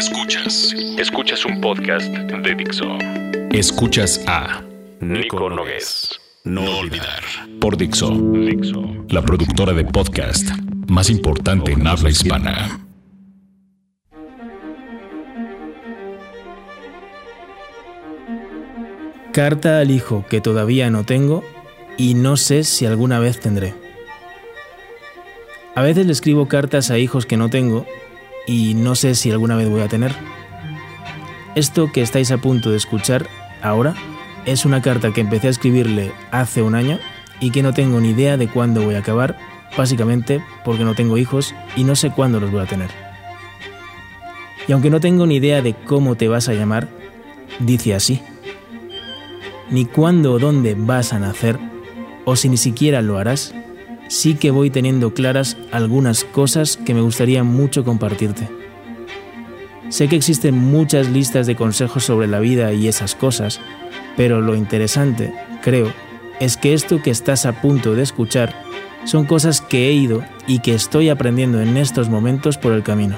Escuchas. Escuchas un podcast de Dixo. Escuchas a Nico Nogués. No olvidar. Por Dixo. Dixo. La productora de podcast más importante en habla hispana. Carta al hijo que todavía no tengo y no sé si alguna vez tendré. A veces le escribo cartas a hijos que no tengo y no sé si alguna vez voy a tener. Esto que estáis a punto de escuchar ahora es una carta que empecé a escribirle hace un año y que no tengo ni idea de cuándo voy a acabar, básicamente porque no tengo hijos y no sé cuándo los voy a tener. Y aunque no tengo ni idea de cómo te vas a llamar, dice así. Ni cuándo o dónde vas a nacer, o si ni siquiera lo harás, sí que voy teniendo claras algunas cosas que me gustaría mucho compartirte. Sé que existen muchas listas de consejos sobre la vida y esas cosas, pero lo interesante, creo, es que esto que estás a punto de escuchar son cosas que he ido y que estoy aprendiendo en estos momentos por el camino.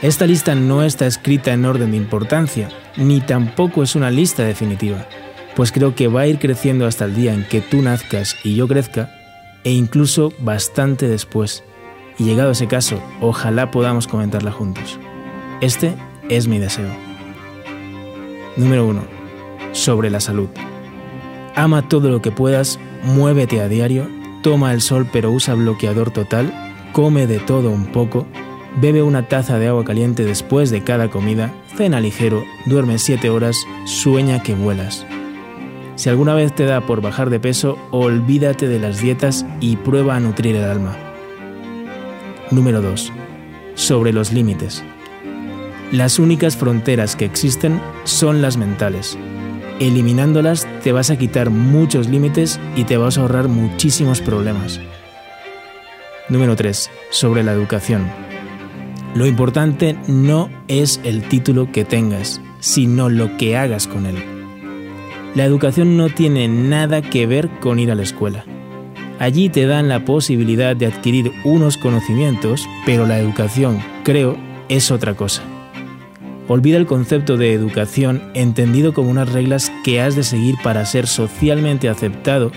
Esta lista no está escrita en orden de importancia, ni tampoco es una lista definitiva pues creo que va a ir creciendo hasta el día en que tú nazcas y yo crezca, e incluso bastante después. Y llegado ese caso, ojalá podamos comentarla juntos. Este es mi deseo. Número 1. Sobre la salud. Ama todo lo que puedas, muévete a diario, toma el sol pero usa bloqueador total, come de todo un poco, bebe una taza de agua caliente después de cada comida, cena ligero, duerme 7 horas, sueña que vuelas. Si alguna vez te da por bajar de peso, olvídate de las dietas y prueba a nutrir el alma. Número 2. Sobre los límites. Las únicas fronteras que existen son las mentales. Eliminándolas te vas a quitar muchos límites y te vas a ahorrar muchísimos problemas. Número 3. Sobre la educación. Lo importante no es el título que tengas, sino lo que hagas con él. La educación no tiene nada que ver con ir a la escuela. Allí te dan la posibilidad de adquirir unos conocimientos, pero la educación, creo, es otra cosa. Olvida el concepto de educación entendido como unas reglas que has de seguir para ser socialmente aceptado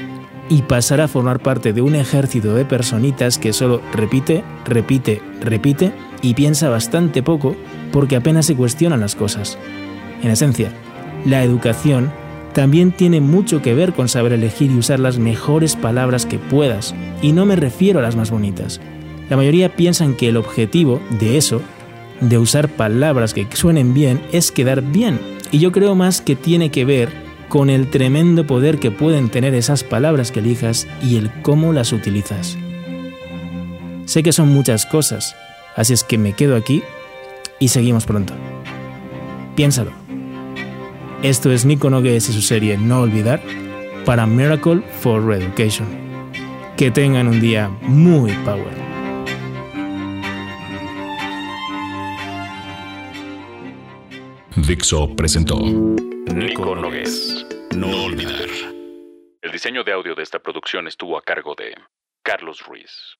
y pasar a formar parte de un ejército de personitas que solo repite, repite, repite y piensa bastante poco porque apenas se cuestionan las cosas. En esencia, la educación también tiene mucho que ver con saber elegir y usar las mejores palabras que puedas, y no me refiero a las más bonitas. La mayoría piensan que el objetivo de eso, de usar palabras que suenen bien, es quedar bien, y yo creo más que tiene que ver con el tremendo poder que pueden tener esas palabras que elijas y el cómo las utilizas. Sé que son muchas cosas, así es que me quedo aquí y seguimos pronto. Piénsalo. Esto es Nico Nogues y su serie No Olvidar para Miracle for Reeducation. Que tengan un día muy power. Dixo presentó Nico Nogues. No olvidar. El diseño de audio de esta producción estuvo a cargo de Carlos Ruiz.